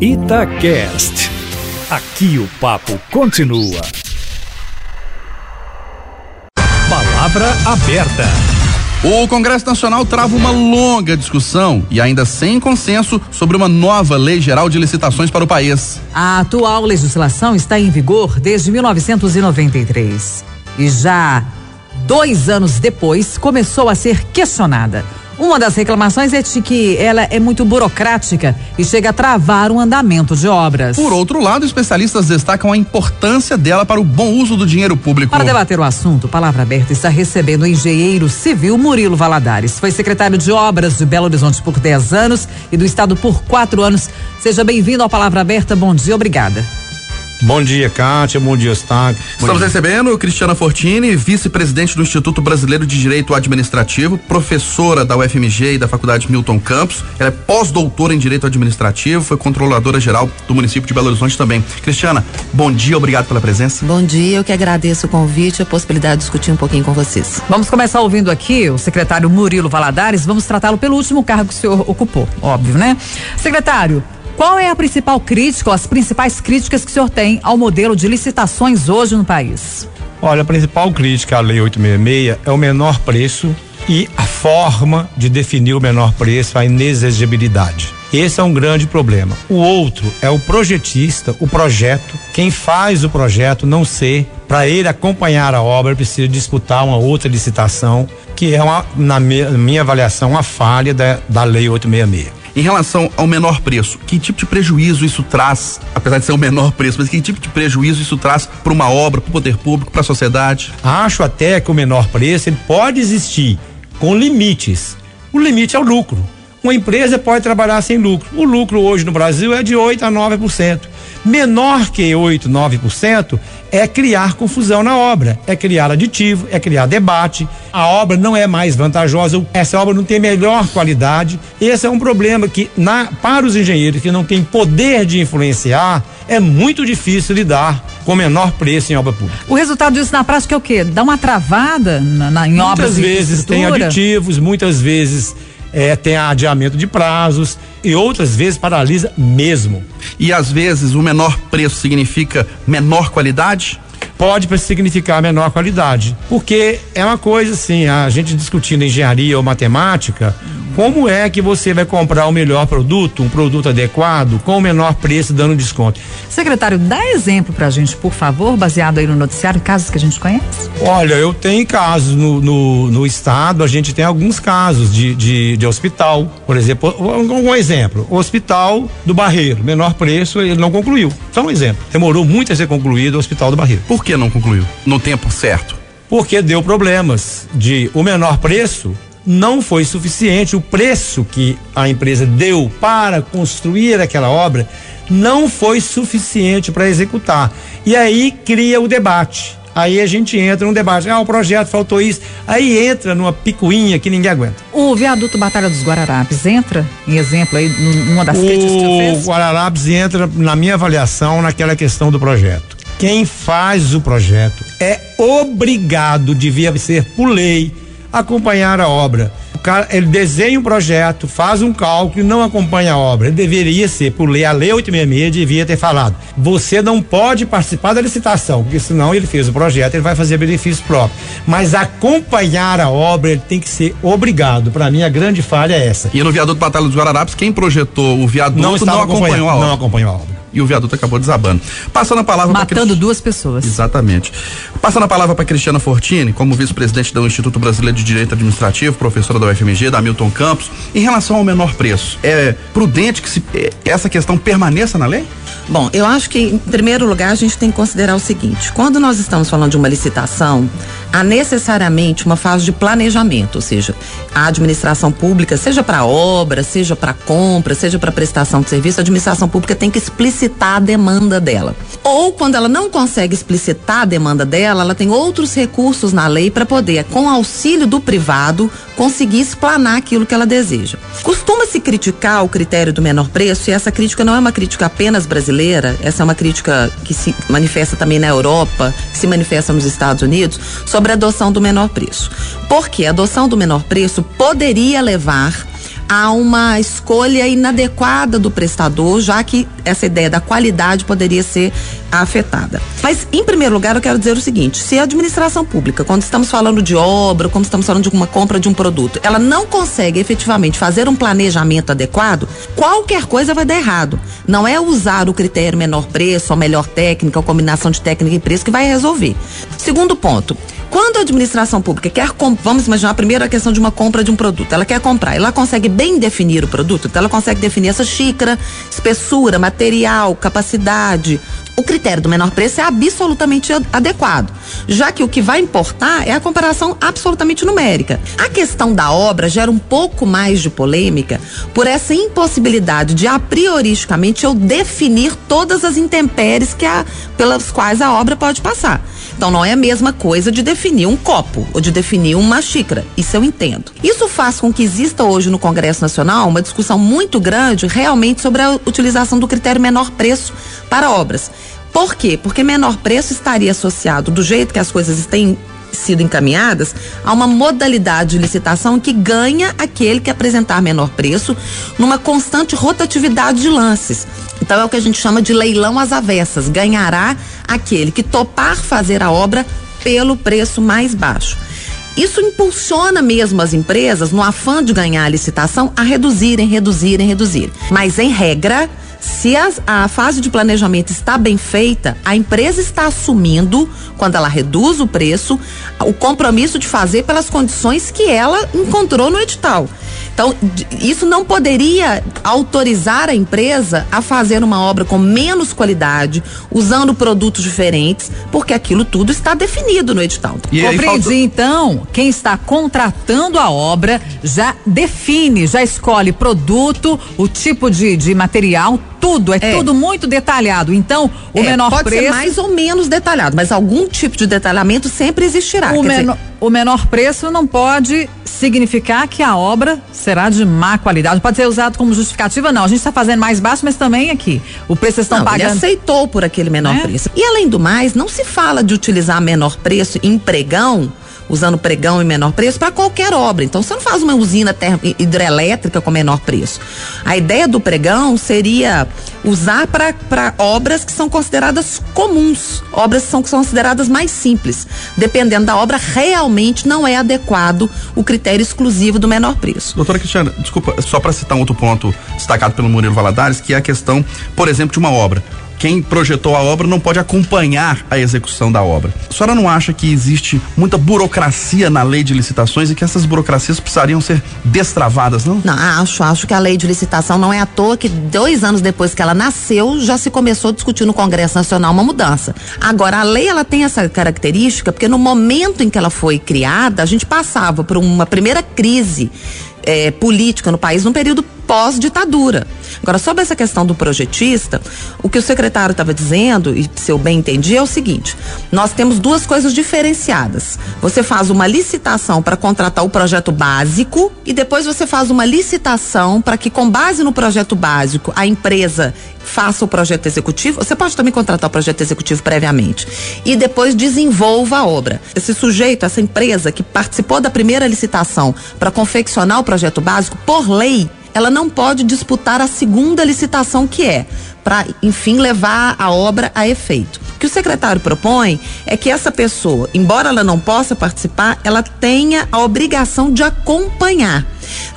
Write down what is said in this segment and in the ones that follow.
Itacast. Aqui o papo continua. Palavra aberta. O Congresso Nacional trava uma longa discussão e ainda sem consenso sobre uma nova lei geral de licitações para o país. A atual legislação está em vigor desde 1993 e já dois anos depois começou a ser questionada. Uma das reclamações é de que ela é muito burocrática e chega a travar o andamento de obras. Por outro lado, especialistas destacam a importância dela para o bom uso do dinheiro público. Para debater o assunto, Palavra Aberta está recebendo o engenheiro civil Murilo Valadares. Foi secretário de Obras de Belo Horizonte por 10 anos e do Estado por quatro anos. Seja bem-vindo ao Palavra Aberta. Bom dia, obrigada. Bom dia, Kátia. Bom dia, Eustáquio. Estamos recebendo Cristiana Fortini, vice-presidente do Instituto Brasileiro de Direito Administrativo, professora da UFMG e da Faculdade Milton Campos. Ela é pós-doutora em Direito Administrativo, foi controladora geral do município de Belo Horizonte também. Cristiana, bom dia, obrigado pela presença. Bom dia, eu que agradeço o convite e a possibilidade de discutir um pouquinho com vocês. Vamos começar ouvindo aqui o secretário Murilo Valadares. Vamos tratá-lo pelo último cargo que o senhor ocupou, óbvio, né? Secretário, qual é a principal crítica, ou as principais críticas que o senhor tem ao modelo de licitações hoje no país? Olha, a principal crítica à Lei 866 é o menor preço e a forma de definir o menor preço, a inexigibilidade. Esse é um grande problema. O outro é o projetista, o projeto. Quem faz o projeto não ser, para ele acompanhar a obra, precisa disputar uma outra licitação, que é, uma, na minha avaliação, uma falha da, da Lei 866. Em relação ao menor preço, que tipo de prejuízo isso traz, apesar de ser o menor preço, mas que tipo de prejuízo isso traz para uma obra, para o poder público, para a sociedade? Acho até que o menor preço ele pode existir com limites. O limite é o lucro. Uma empresa pode trabalhar sem lucro. O lucro hoje no Brasil é de 8 a 9%. Menor que 8, 9% é criar confusão na obra, é criar aditivo, é criar debate. A obra não é mais vantajosa, essa obra não tem melhor qualidade. Esse é um problema que, na, para os engenheiros que não têm poder de influenciar, é muito difícil lidar com menor preço em obra pública. O resultado disso na prática é o quê? Dá uma travada na, na, em muitas obras Muitas vezes tem aditivos, muitas vezes é, tem adiamento de prazos e outras vezes paralisa mesmo. E às vezes o menor preço significa menor qualidade? Pode significar menor qualidade, porque é uma coisa assim, a gente discutindo engenharia ou matemática, como é que você vai comprar o melhor produto, um produto adequado, com o menor preço, dando desconto? Secretário, dá exemplo pra gente, por favor, baseado aí no noticiário, casos que a gente conhece? Olha, eu tenho casos no, no, no estado, a gente tem alguns casos de, de, de hospital, por exemplo, um, um, exemplo, o hospital do Barreiro, menor preço, ele não concluiu. Só um exemplo. Demorou muito a ser concluído o hospital do Barreiro. Por que não concluiu? No tempo certo? Porque deu problemas de o menor preço não foi suficiente. O preço que a empresa deu para construir aquela obra não foi suficiente para executar. E aí cria o debate. Aí a gente entra num debate. Ah, o projeto faltou isso. Aí entra numa picuinha que ninguém aguenta. O viaduto Batalha dos Guararapes entra, em exemplo, aí, numa das críticas que você fez? O Guararapes entra, na minha avaliação, naquela questão do projeto. Quem faz o projeto é obrigado, devia ser por lei, acompanhar a obra. O cara, ele desenha um projeto, faz um cálculo e não acompanha a obra. Ele deveria ser, por lei, a lei 866 devia ter falado. Você não pode participar da licitação, porque senão ele fez o projeto, ele vai fazer benefício próprio. Mas acompanhar a obra, ele tem que ser obrigado. Para mim, a grande falha é essa. E no viaduto Batalha dos Guararapes, quem projetou o viaduto não, não acompanhou a obra. Não acompanhou a obra e o viaduto acabou desabando. Passando a palavra Matando duas pessoas. Exatamente. Passando a palavra para Cristiana Fortini, como vice-presidente do Instituto Brasileiro de Direito Administrativo, professora da UFMG, da Milton Campos, em relação ao menor preço, é prudente que se, é, essa questão permaneça na lei? Bom, eu acho que, em primeiro lugar, a gente tem que considerar o seguinte: quando nós estamos falando de uma licitação, há necessariamente uma fase de planejamento, ou seja, a administração pública, seja para obra, seja para compra, seja para prestação de serviço, a administração pública tem que explicitar a demanda dela. Ou quando ela não consegue explicitar a demanda dela, ela tem outros recursos na lei para poder, com auxílio do privado, conseguir explanar aquilo que ela deseja. Costuma-se criticar o critério do menor preço, e essa crítica não é uma crítica apenas brasileira, essa é uma crítica que se manifesta também na Europa, que se manifesta nos Estados Unidos, sobre a adoção do menor preço. Porque a adoção do menor preço poderia levar há uma escolha inadequada do prestador, já que essa ideia da qualidade poderia ser afetada. Mas, em primeiro lugar, eu quero dizer o seguinte: se a administração pública, quando estamos falando de obra, quando estamos falando de uma compra de um produto, ela não consegue efetivamente fazer um planejamento adequado, qualquer coisa vai dar errado. Não é usar o critério menor preço, a melhor técnica, a combinação de técnica e preço que vai resolver. Segundo ponto. Quando a administração pública quer, vamos imaginar primeiro a questão de uma compra de um produto, ela quer comprar, ela consegue bem definir o produto, então ela consegue definir essa xícara, espessura, material, capacidade, o critério do menor preço é absolutamente adequado, já que o que vai importar é a comparação absolutamente numérica. A questão da obra gera um pouco mais de polêmica por essa impossibilidade de a prioristicamente eu definir todas as intempéries que a, pelas quais a obra pode passar. Então não é a mesma coisa de definir um copo ou de definir uma xícara. Isso eu entendo. Isso faz com que exista hoje no Congresso Nacional uma discussão muito grande realmente sobre a utilização do critério menor preço para obras. Por quê? Porque menor preço estaria associado, do jeito que as coisas têm sido encaminhadas, a uma modalidade de licitação que ganha aquele que apresentar menor preço numa constante rotatividade de lances. Então é o que a gente chama de leilão às avessas. Ganhará aquele que topar fazer a obra pelo preço mais baixo. Isso impulsiona mesmo as empresas, no afã de ganhar a licitação, a reduzirem, reduzirem, reduzirem. Mas, em regra, se a fase de planejamento está bem feita, a empresa está assumindo, quando ela reduz o preço, o compromisso de fazer pelas condições que ela encontrou no edital. Então, isso não poderia autorizar a empresa a fazer uma obra com menos qualidade, usando produtos diferentes, porque aquilo tudo está definido no edital. E Compreendi, falta... então, quem está contratando a obra já define, já escolhe produto, o tipo de, de material, tudo, é, é, tudo muito detalhado. Então, o é, menor pode preço. Pode ser mais ou menos detalhado, mas algum tipo de detalhamento sempre existirá. O, menor, dizer... o menor preço não pode significar que a obra será de má qualidade. Pode ser usado como justificativa, não. A gente está fazendo mais baixo, mas também aqui. O preço estão não, pagando. Ele aceitou por aquele menor é? preço. E além do mais, não se fala de utilizar menor preço em pregão usando pregão em menor preço para qualquer obra. Então você não faz uma usina hidrelétrica com menor preço. A ideia do pregão seria usar para obras que são consideradas comuns, obras que são consideradas mais simples. Dependendo da obra, realmente não é adequado o critério exclusivo do menor preço. Doutora Cristiana, desculpa, só para citar um outro ponto destacado pelo Murilo Valadares, que é a questão, por exemplo, de uma obra quem projetou a obra não pode acompanhar a execução da obra. A senhora não acha que existe muita burocracia na lei de licitações e que essas burocracias precisariam ser destravadas, não? Não, acho, acho que a lei de licitação não é à toa que dois anos depois que ela nasceu, já se começou a discutir no Congresso Nacional uma mudança. Agora, a lei ela tem essa característica porque no momento em que ela foi criada, a gente passava por uma primeira crise é, política no país num período pós-ditadura. Agora, sobre essa questão do projetista, o que o secretário estava dizendo, e se eu bem entendi, é o seguinte: nós temos duas coisas diferenciadas. Você faz uma licitação para contratar o projeto básico e depois você faz uma licitação para que, com base no projeto básico, a empresa faça o projeto executivo. Você pode também contratar o projeto executivo previamente e depois desenvolva a obra. Esse sujeito, essa empresa que participou da primeira licitação para confeccionar o projeto básico, por lei, ela não pode disputar a segunda licitação que é para, enfim, levar a obra a efeito. O que o secretário propõe é que essa pessoa, embora ela não possa participar, ela tenha a obrigação de acompanhar.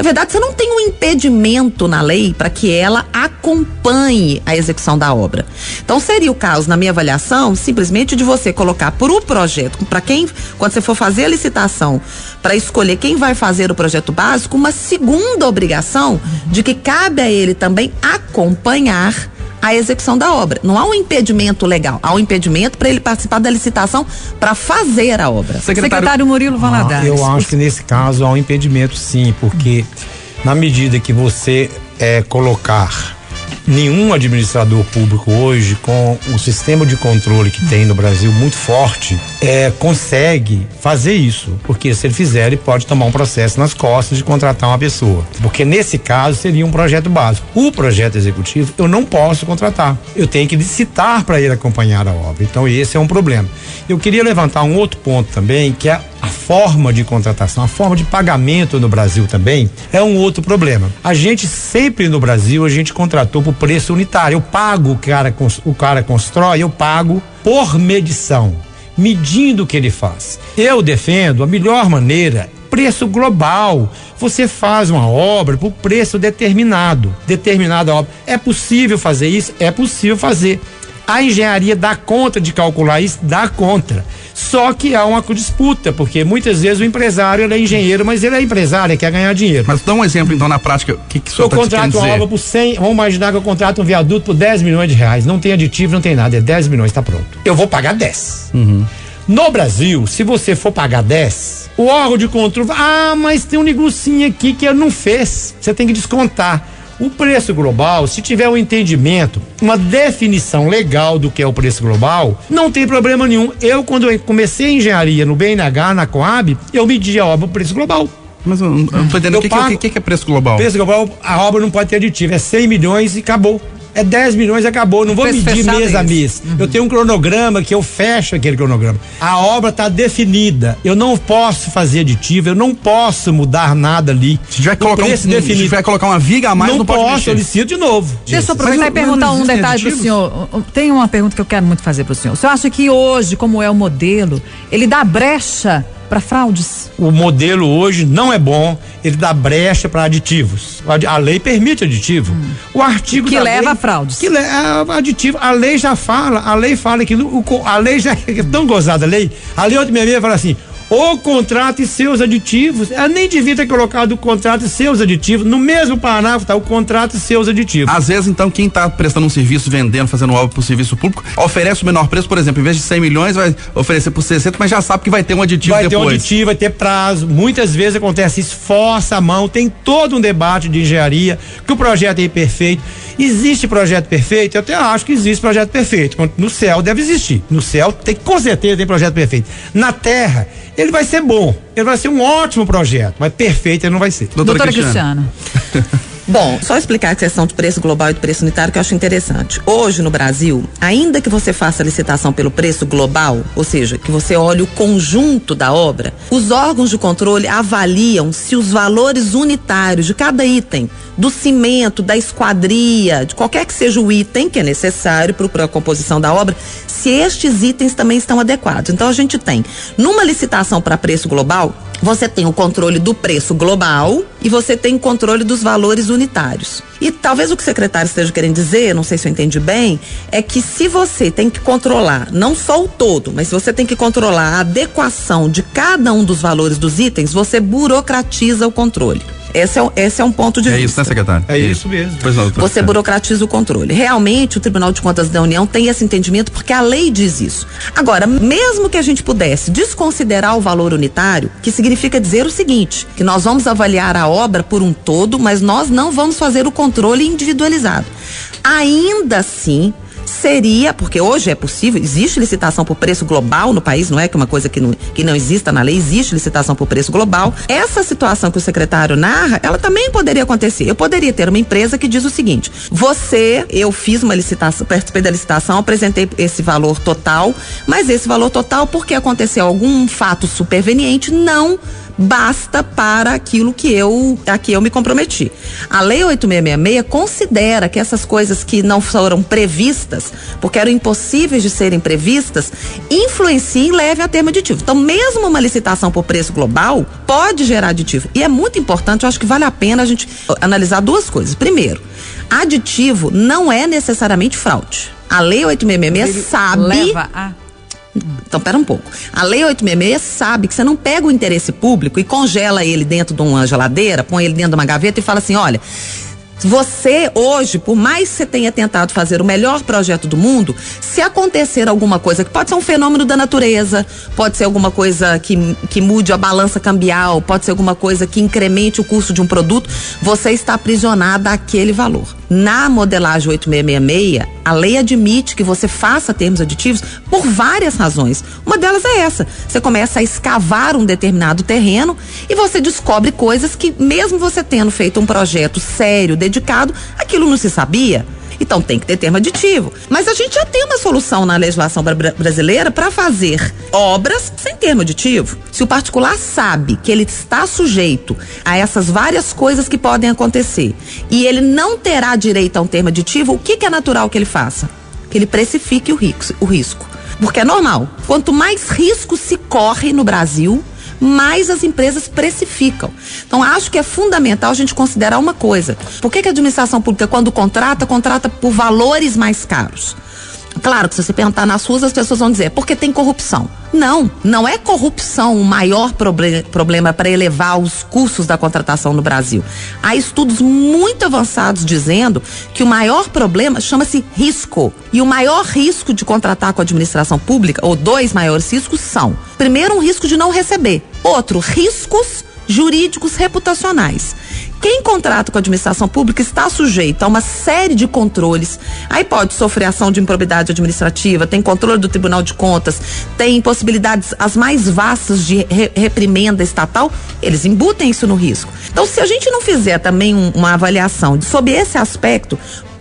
Na verdade, você não tem um impedimento na lei para que ela acompanhe a execução da obra. Então, seria o caso, na minha avaliação, simplesmente de você colocar por o projeto, para quem, quando você for fazer a licitação, para escolher quem vai fazer o projeto básico, uma segunda obrigação de que cabe a ele também acompanhar a execução da obra. Não há um impedimento legal, há um impedimento para ele participar da licitação para fazer a obra. Secretário, Secretário Murilo Valadares. Ah, eu acho que nesse caso há um impedimento sim, porque na medida que você é, colocar nenhum administrador público hoje, com o sistema de controle que tem no Brasil muito forte, é, consegue fazer isso. Porque se ele fizer, ele pode tomar um processo nas costas de contratar uma pessoa. Porque nesse caso seria um projeto básico. O projeto executivo eu não posso contratar. Eu tenho que licitar para ele acompanhar a obra. Então esse é um problema. Eu queria levantar um outro ponto também, que é forma de contratação, a forma de pagamento no Brasil também é um outro problema. A gente sempre no Brasil a gente contratou por preço unitário. Eu pago o cara o cara constrói, eu pago por medição, medindo o que ele faz. Eu defendo a melhor maneira preço global. Você faz uma obra por preço determinado, determinada obra. É possível fazer isso? É possível fazer. A engenharia dá conta de calcular isso? Dá conta. Só que há uma disputa, porque muitas vezes o empresário é engenheiro, mas ele é empresário, quer ganhar dinheiro. Mas dá um exemplo então na prática, o que, que o senhor Eu tá contrato uma obra por 100, vamos imaginar que eu contrato um viaduto por 10 milhões de reais, não tem aditivo, não tem nada, é 10 milhões, está pronto. Eu vou pagar 10. Uhum. No Brasil, se você for pagar 10, o órgão de controle, ah, mas tem um negocinho aqui que ele não fez, você tem que descontar. O preço global, se tiver um entendimento, uma definição legal do que é o preço global, não tem problema nenhum. Eu, quando eu comecei a engenharia no BNH, na Coab, eu medi a obra o preço global. Mas eu não tô entendendo o que, que, que, que, é preço global. Preço global, a obra não pode ter aditivo, é 100 milhões e acabou é 10 milhões acabou. Não vou medir mês a mês. Uhum. Eu tenho um cronograma que eu fecho aquele cronograma. A obra está definida. Eu não posso fazer aditivo, eu não posso mudar nada ali. Se tiver, colocar um, se tiver colocar uma viga a mais, não, não pode posso, solicito de novo. Deixa eu aproveitar e perguntar um detalhe para o senhor. Tem uma pergunta que eu quero muito fazer para o senhor. O senhor acha que hoje, como é o modelo, ele dá brecha para fraudes? O modelo hoje não é bom, ele dá brecha para aditivos. A, lei permite aditivo. Hum. O artigo que leva lei, a fraudes. Que leva aditivo. A lei já fala, a lei fala que a lei já é tão gozada a lei. A lei 866 fala assim: o contrato e seus aditivos. Ela nem devia ter colocado o contrato e seus aditivos. No mesmo parágrafo tá o contrato e seus aditivos. Às vezes, então, quem está prestando um serviço, vendendo, fazendo obra para o serviço público, oferece o menor preço, por exemplo, em vez de 100 milhões, vai oferecer por 60, mas já sabe que vai ter um aditivo vai depois. Vai ter um aditivo, vai ter prazo. Muitas vezes acontece isso, força a mão, tem todo um debate de engenharia, que o projeto é imperfeito. Existe projeto perfeito? Eu até acho que existe projeto perfeito. No céu deve existir. No céu tem com certeza tem projeto perfeito. Na terra, ele vai ser bom. Ele vai ser um ótimo projeto, mas perfeito ele não vai ser. Doutora, Doutora Cristiana. Cristiana. Bom, só explicar a questão de preço global e de preço unitário que eu acho interessante. Hoje no Brasil, ainda que você faça a licitação pelo preço global, ou seja, que você olhe o conjunto da obra, os órgãos de controle avaliam se os valores unitários de cada item, do cimento, da esquadria, de qualquer que seja o item que é necessário para a composição da obra, se estes itens também estão adequados. Então a gente tem, numa licitação para preço global, você tem o controle do preço global e você tem o controle dos valores unitários. E talvez o que o secretário esteja querendo dizer, não sei se eu entendi bem, é que se você tem que controlar não só o todo, mas se você tem que controlar a adequação de cada um dos valores dos itens, você burocratiza o controle. Esse é, esse é um ponto de é vista. É isso, né, secretário? É isso mesmo. Não, Você burocratiza o controle. Realmente, o Tribunal de Contas da União tem esse entendimento porque a lei diz isso. Agora, mesmo que a gente pudesse desconsiderar o valor unitário, que significa dizer o seguinte: que nós vamos avaliar a obra por um todo, mas nós não vamos fazer o controle individualizado. Ainda assim, seria, porque hoje é possível, existe licitação por preço global no país, não é que uma coisa que não, que não exista na lei, existe licitação por preço global. Essa situação que o secretário narra, ela também poderia acontecer. Eu poderia ter uma empresa que diz o seguinte: você, eu fiz uma licitação, participei da licitação, apresentei esse valor total, mas esse valor total, porque aconteceu algum fato superveniente, não basta para aquilo que eu a que eu me comprometi. A lei 8666 considera que essas coisas que não foram previstas, porque eram impossíveis de serem previstas, influenciem e levem a termo aditivo. Então, mesmo uma licitação por preço global pode gerar aditivo. E é muito importante, eu acho que vale a pena a gente analisar duas coisas. Primeiro, aditivo não é necessariamente fraude. A lei 8666 sabe leva a então, pera um pouco. A Lei 866 sabe que você não pega o interesse público e congela ele dentro de uma geladeira, põe ele dentro de uma gaveta e fala assim: olha, você hoje, por mais que você tenha tentado fazer o melhor projeto do mundo, se acontecer alguma coisa que pode ser um fenômeno da natureza, pode ser alguma coisa que, que mude a balança cambial, pode ser alguma coisa que incremente o custo de um produto, você está aprisionada àquele valor. Na modelagem 8666, a lei admite que você faça termos aditivos por várias razões. Uma delas é essa: você começa a escavar um determinado terreno e você descobre coisas que, mesmo você tendo feito um projeto sério, dedicado, aquilo não se sabia. Então tem que ter termo aditivo. Mas a gente já tem uma solução na legislação brasileira para fazer obras sem termo aditivo. Se o particular sabe que ele está sujeito a essas várias coisas que podem acontecer e ele não terá direito a um termo aditivo, o que, que é natural que ele faça? Que ele precifique. O risco. Porque é normal. Quanto mais risco se corre no Brasil, mais as empresas precificam. Então, acho que é fundamental a gente considerar uma coisa. Por que, que a administração pública, quando contrata, contrata por valores mais caros? Claro que se você perguntar nas ruas, as pessoas vão dizer, porque tem corrupção. Não, não é corrupção o maior proble problema para elevar os custos da contratação no Brasil. Há estudos muito avançados dizendo que o maior problema chama-se risco. E o maior risco de contratar com a administração pública, ou dois maiores riscos, são: primeiro, um risco de não receber, outro, riscos jurídicos reputacionais. Quem contrata com a administração pública está sujeito a uma série de controles. Aí pode sofrer ação de improbidade administrativa, tem controle do Tribunal de Contas, tem possibilidades as mais vastas de re reprimenda estatal. Eles embutem isso no risco. Então, se a gente não fizer também um, uma avaliação sobre esse aspecto,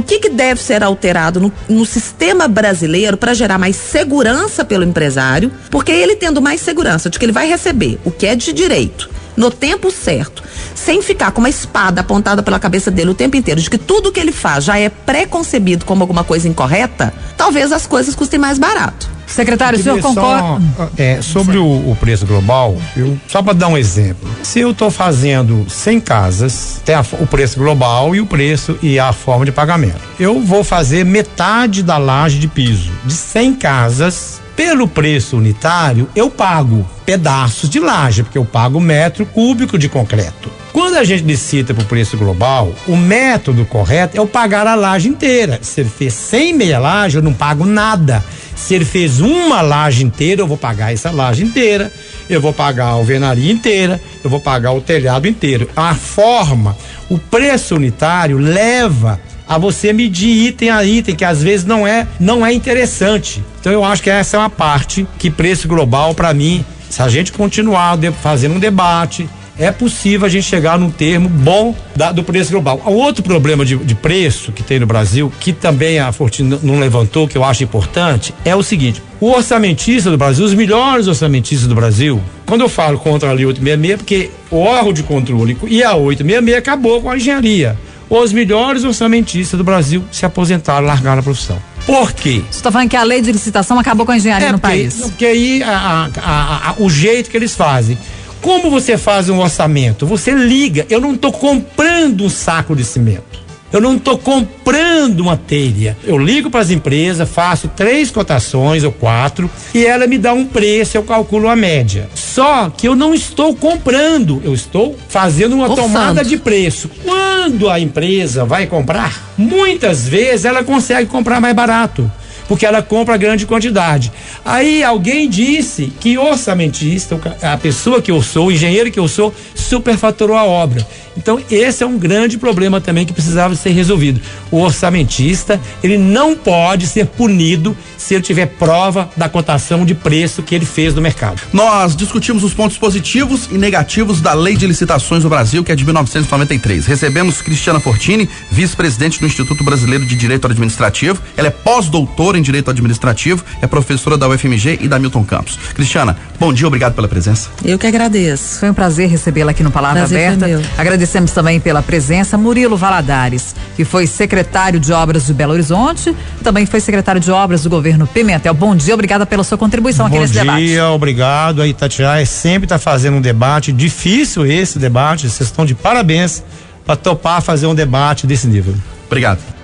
o que, que, deve ser alterado no, no sistema brasileiro para gerar mais segurança pelo empresário, porque ele tendo mais segurança de que ele vai receber o que é de direito no tempo certo, sem ficar com uma espada apontada pela cabeça dele o tempo inteiro, de que tudo que ele faz já é preconcebido como alguma coisa incorreta, talvez as coisas custem mais barato. Secretário, o senhor concorda? É, sobre o, o, preço global, eu, só para dar um exemplo. Se eu estou fazendo 100 casas, tem a, o preço global e o preço e a forma de pagamento. Eu vou fazer metade da laje de piso. De 100 casas, pelo preço unitário, eu pago pedaços de laje, porque eu pago metro cúbico de concreto. Quando a gente licita para o preço global, o método correto é eu pagar a laje inteira. Se ele fez 100 meia laje, eu não pago nada. Se ele fez uma laje inteira, eu vou pagar essa laje inteira. Eu vou pagar a alvenaria inteira, eu vou pagar o telhado inteiro. A forma, o preço unitário leva a você medir item a item, que às vezes não é, não é interessante. Então eu acho que essa é uma parte que preço global para mim, se a gente continuar fazendo um debate, é possível a gente chegar num termo bom da, do preço global. O outro problema de, de, preço que tem no Brasil, que também a Fortuna não levantou, que eu acho importante, é o seguinte: o orçamentista do Brasil, os melhores orçamentistas do Brasil, quando eu falo contra a Lei 866, porque o órgão de controle e a 866 acabou com a engenharia os melhores orçamentistas do Brasil se aposentaram, largaram a profissão. Por quê? Você está falando que a lei de licitação acabou com a engenharia é, no porque, país? Porque aí a, a, a, o jeito que eles fazem. Como você faz um orçamento? Você liga. Eu não estou comprando um saco de cimento. Eu não estou comprando uma telha. Eu ligo para as empresas, faço três cotações ou quatro e ela me dá um preço, eu calculo a média. Só que eu não estou comprando, eu estou fazendo uma tomada de preço. Quando a empresa vai comprar, muitas vezes ela consegue comprar mais barato porque ela compra grande quantidade. Aí alguém disse que orçamentista, a pessoa que eu sou, o engenheiro que eu sou, superfaturou a obra. Então, esse é um grande problema também que precisava ser resolvido. O orçamentista, ele não pode ser punido se ele tiver prova da cotação de preço que ele fez no mercado. Nós discutimos os pontos positivos e negativos da Lei de Licitações do Brasil, que é de 1993. Recebemos Cristiana Fortini, vice-presidente do Instituto Brasileiro de Direito Administrativo. Ela é pós-doutora em Direito Administrativo, é professora da UFMG e da Milton Campos. Cristiana, bom dia, obrigado pela presença. Eu que agradeço. Foi um prazer recebê-la aqui no Palavra prazer Aberta. Agradecemos também pela presença Murilo Valadares, que foi secretário de Obras de Belo Horizonte, também foi secretário de Obras do governo Pimentel. Bom dia, obrigada pela sua contribuição Bom aqui nesse dia, debate. Bom dia, obrigado. A Itatiaia sempre está fazendo um debate difícil esse debate. Vocês estão de parabéns para topar fazer um debate desse nível. Obrigado.